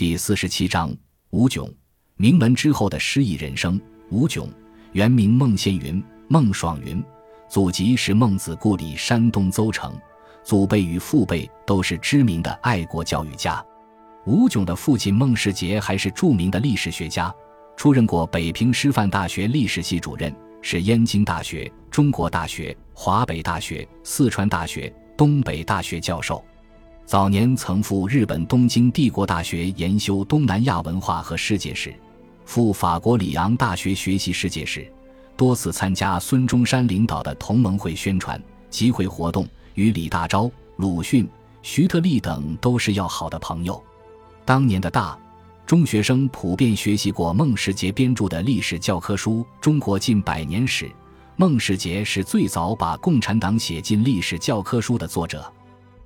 第四十七章吴炯，名门之后的失意人生。吴炯，原名孟宪云、孟爽云，祖籍是孟子故里山东邹城，祖辈与父辈都是知名的爱国教育家。吴炯的父亲孟世杰还是著名的历史学家，出任过北平师范大学历史系主任，是燕京大学、中国大学、华北大学、四川大学、东北大学教授。早年曾赴日本东京帝国大学研修东南亚文化和世界史，赴法国里昂大学学习世界史，多次参加孙中山领导的同盟会宣传集会活动，与李大钊、鲁迅、徐特立等都是要好的朋友。当年的大中学生普遍学习过孟世杰编著的历史教科书《中国近百年史》，孟世杰是最早把共产党写进历史教科书的作者。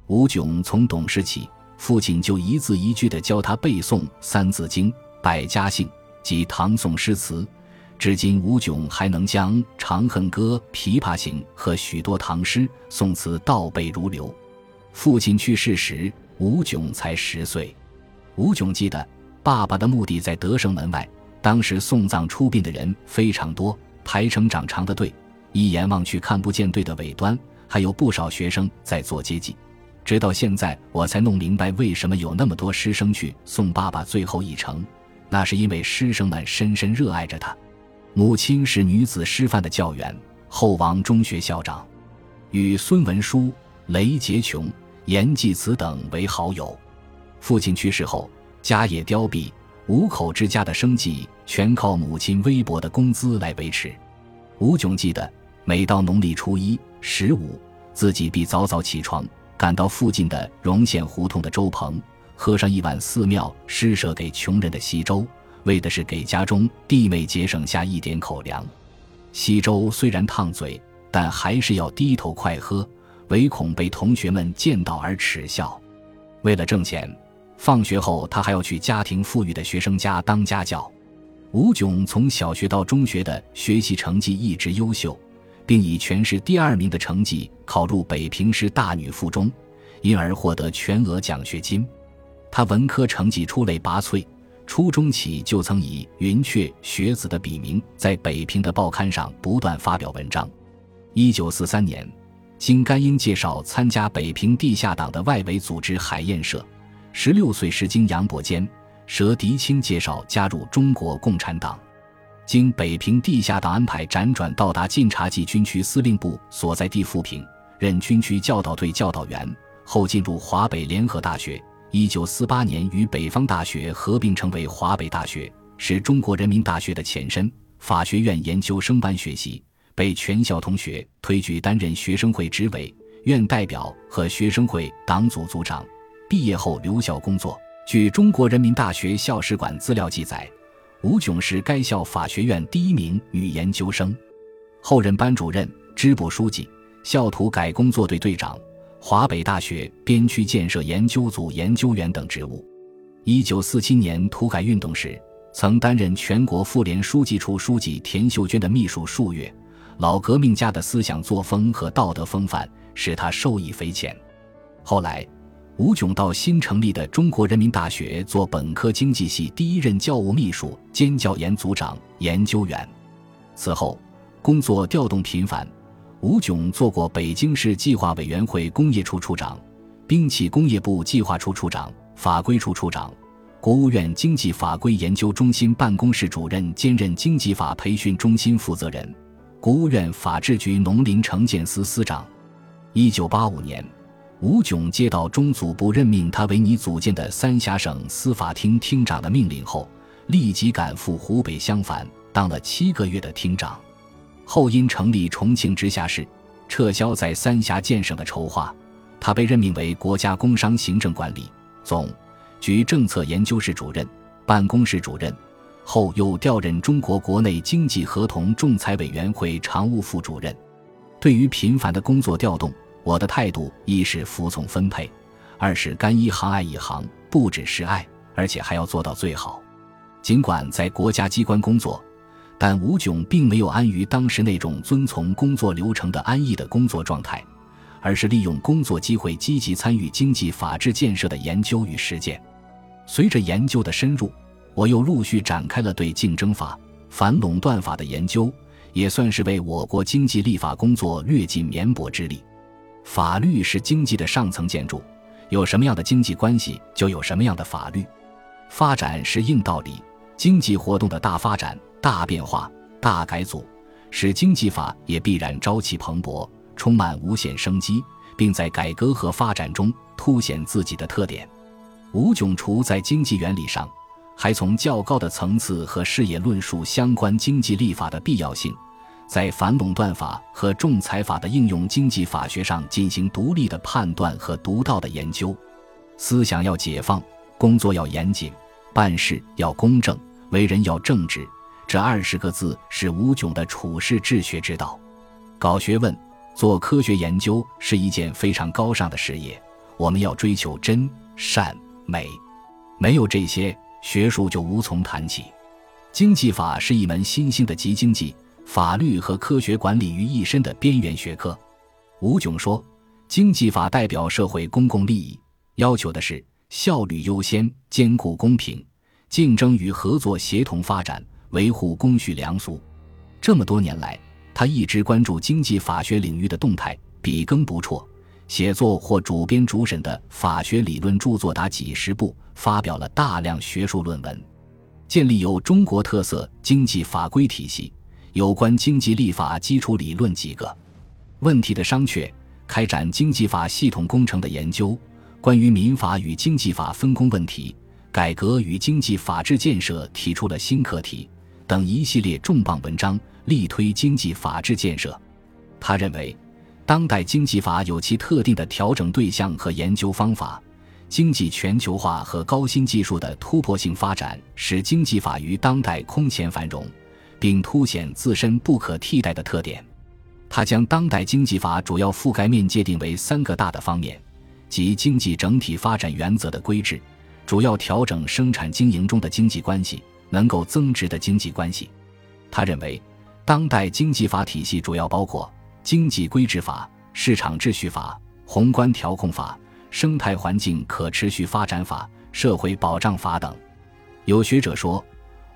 吴炯从懂事起，父亲就一字一句地教他背诵《三字经》《百家姓》及唐宋诗词，至今吴炯还能将《长恨歌》《琵琶行》和许多唐诗宋词倒背如流。父亲去世时，吴炯才十岁。吴炯记得，爸爸的墓地在德胜门外，当时送葬出殡的人非常多，排成长长的队，一眼望去看不见队的尾端，还有不少学生在做接济。直到现在，我才弄明白为什么有那么多师生去送爸爸最后一程。那是因为师生们深深热爱着他。母亲是女子师范的教员，后王中学校长，与孙文书、雷杰琼、严济慈等为好友。父亲去世后，家业凋敝，五口之家的生计全靠母亲微薄的工资来维持。吴炯记得，每到农历初一、十五，自己必早早起床。赶到附近的荣县胡同的粥棚，喝上一碗寺庙施舍给穷人的稀粥，为的是给家中弟妹节省下一点口粮。稀粥虽然烫嘴，但还是要低头快喝，唯恐被同学们见到而耻笑。为了挣钱，放学后他还要去家庭富裕的学生家当家教。吴炯从小学到中学的学习成绩一直优秀。并以全市第二名的成绩考入北平市大女附中，因而获得全额奖学金。他文科成绩出类拔萃，初中起就曾以“云雀学子”的笔名在北平的报刊上不断发表文章。一九四三年，经甘英介绍参加北平地下党的外围组织海燕社，十六岁时经杨伯坚、佘迪清介绍加入中国共产党。经北平地下党安排，辗转到达晋察冀军区司令部所在地富平，任军区教导队教导员。后进入华北联合大学，一九四八年与北方大学合并成为华北大学，是中国人民大学的前身。法学院研究生班学习，被全校同学推举担任学生会执委、院代表和学生会党组组长。毕业后留校工作。据中国人民大学校史馆资料记载。吴炯是该校法学院第一名女研究生，后任班主任、支部书记、校土改工作队队长、华北大学边区建设研究组研究员等职务。一九四七年土改运动时，曾担任全国妇联书记处书记田秀娟的秘书数月。老革命家的思想作风和道德风范使他受益匪浅。后来。吴炯到新成立的中国人民大学做本科经济系第一任教务秘书兼教研组长、研究员。此后工作调动频繁，吴炯做过北京市计划委员会工业处处长、兵器工业部计划处处长、法规处处长、国务院经济法规研究中心办公室主任兼任经济法培训中心负责人、国务院法制局农林城建司司长。一九八五年。吴炯接到中组部任命他为拟组建的三峡省司法厅厅长的命令后，立即赶赴湖北襄樊，当了七个月的厅长。后因成立重庆直辖市，撤销在三峡建省的筹划，他被任命为国家工商行政管理总局政策研究室主任、办公室主任，后又调任中国国内经济合同仲裁委员会常务副主任。对于频繁的工作调动，我的态度一是服从分配，二是干一行爱一行，不只是爱，而且还要做到最好。尽管在国家机关工作，但吴炯并没有安于当时那种遵从工作流程的安逸的工作状态，而是利用工作机会积极参与经济法治建设的研究与实践。随着研究的深入，我又陆续展开了对竞争法、反垄断法的研究，也算是为我国经济立法工作略尽绵薄之力。法律是经济的上层建筑，有什么样的经济关系，就有什么样的法律。发展是硬道理，经济活动的大发展、大变化、大改组，使经济法也必然朝气蓬勃，充满无限生机，并在改革和发展中凸显自己的特点。吴炯除在经济原理上，还从较高的层次和视野论述相关经济立法的必要性，在反垄断法和仲裁法的应用经济法学上进行独立的判断和独到的研究。思想要解放，工作要严谨，办事要公正，为人要正直。这二十个字是吴炯的处世治学之道。搞学问、做科学研究是一件非常高尚的事业，我们要追求真善。美，没有这些学术就无从谈起。经济法是一门新兴的集经济、法律和科学管理于一身的边缘学科。吴炯说，经济法代表社会公共利益，要求的是效率优先、兼顾公平、竞争与合作协同发展，维护公序良俗。这么多年来，他一直关注经济法学领域的动态，笔耕不辍。写作或主编主审的法学理论著作达几十部，发表了大量学术论文，建立有中国特色经济法规体系，有关经济立法基础理论几个问题的商榷，开展经济法系统工程的研究，关于民法与经济法分工问题、改革与经济法治建设提出了新课题等一系列重磅文章，力推经济法治建设。他认为。当代经济法有其特定的调整对象和研究方法，经济全球化和高新技术的突破性发展使经济法于当代空前繁荣，并凸显自身不可替代的特点。他将当代经济法主要覆盖面界定为三个大的方面，即经济整体发展原则的规制，主要调整生产经营中的经济关系，能够增值的经济关系。他认为，当代经济法体系主要包括。经济规制法、市场秩序法、宏观调控法、生态环境可持续发展法、社会保障法等。有学者说，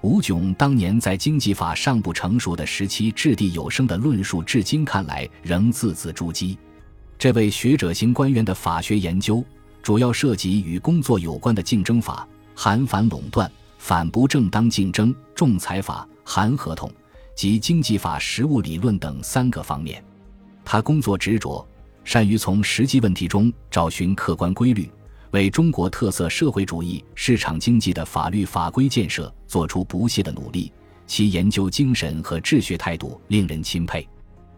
吴炯当年在经济法尚不成熟的时期掷地有声的论述，至今看来仍字字珠玑。这位学者型官员的法学研究，主要涉及与工作有关的竞争法、韩反垄断、反不正当竞争、仲裁法、含合同及经济法实务理论等三个方面。他工作执着，善于从实际问题中找寻客观规律，为中国特色社会主义市场经济的法律法规建设做出不懈的努力。其研究精神和治学态度令人钦佩。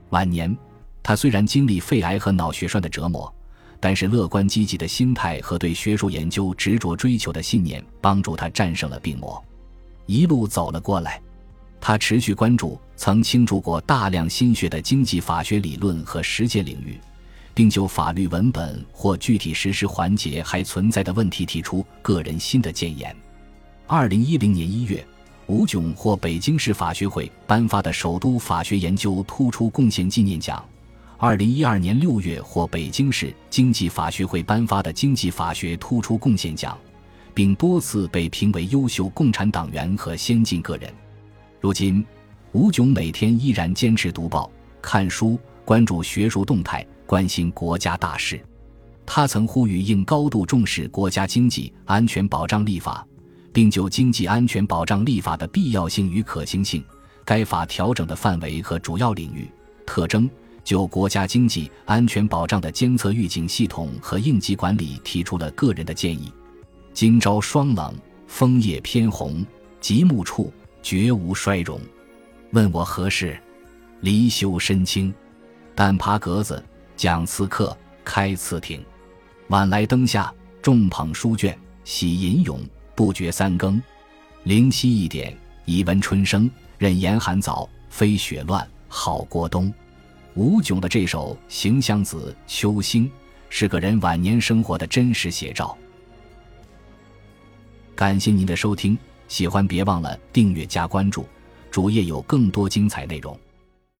晚年，他虽然经历肺癌和脑血栓的折磨，但是乐观积极的心态和对学术研究执着追求的信念，帮助他战胜了病魔，一路走了过来。他持续关注曾倾注过大量心血的经济法学理论和实践领域，并就法律文本或具体实施环节还存在的问题提出个人新的建言。二零一零年一月，吴炯获北京市法学会颁发的首都法学研究突出贡献纪念奖；二零一二年六月获北京市经济法学会颁发的经济法学突出贡献奖，并多次被评为优秀共产党员和先进个人。如今，吴炯每天依然坚持读报、看书，关注学术动态，关心国家大事。他曾呼吁应高度重视国家经济安全保障立法，并就经济安全保障立法的必要性与可行性、该法调整的范围和主要领域特征，就国家经济安全保障的监测预警系统和应急管理提出了个人的建议。今朝霜冷，枫叶偏红，极目处。绝无衰容，问我何事？离休身轻，但爬格子，讲刺客，开次亭。晚来灯下，众捧书卷，喜吟咏，不觉三更。灵犀一点，已闻春声。任严寒早，飞雪乱，好过冬。吴炯的这首《行香子·秋兴》，是个人晚年生活的真实写照。感谢您的收听。喜欢别忘了订阅加关注，主页有更多精彩内容。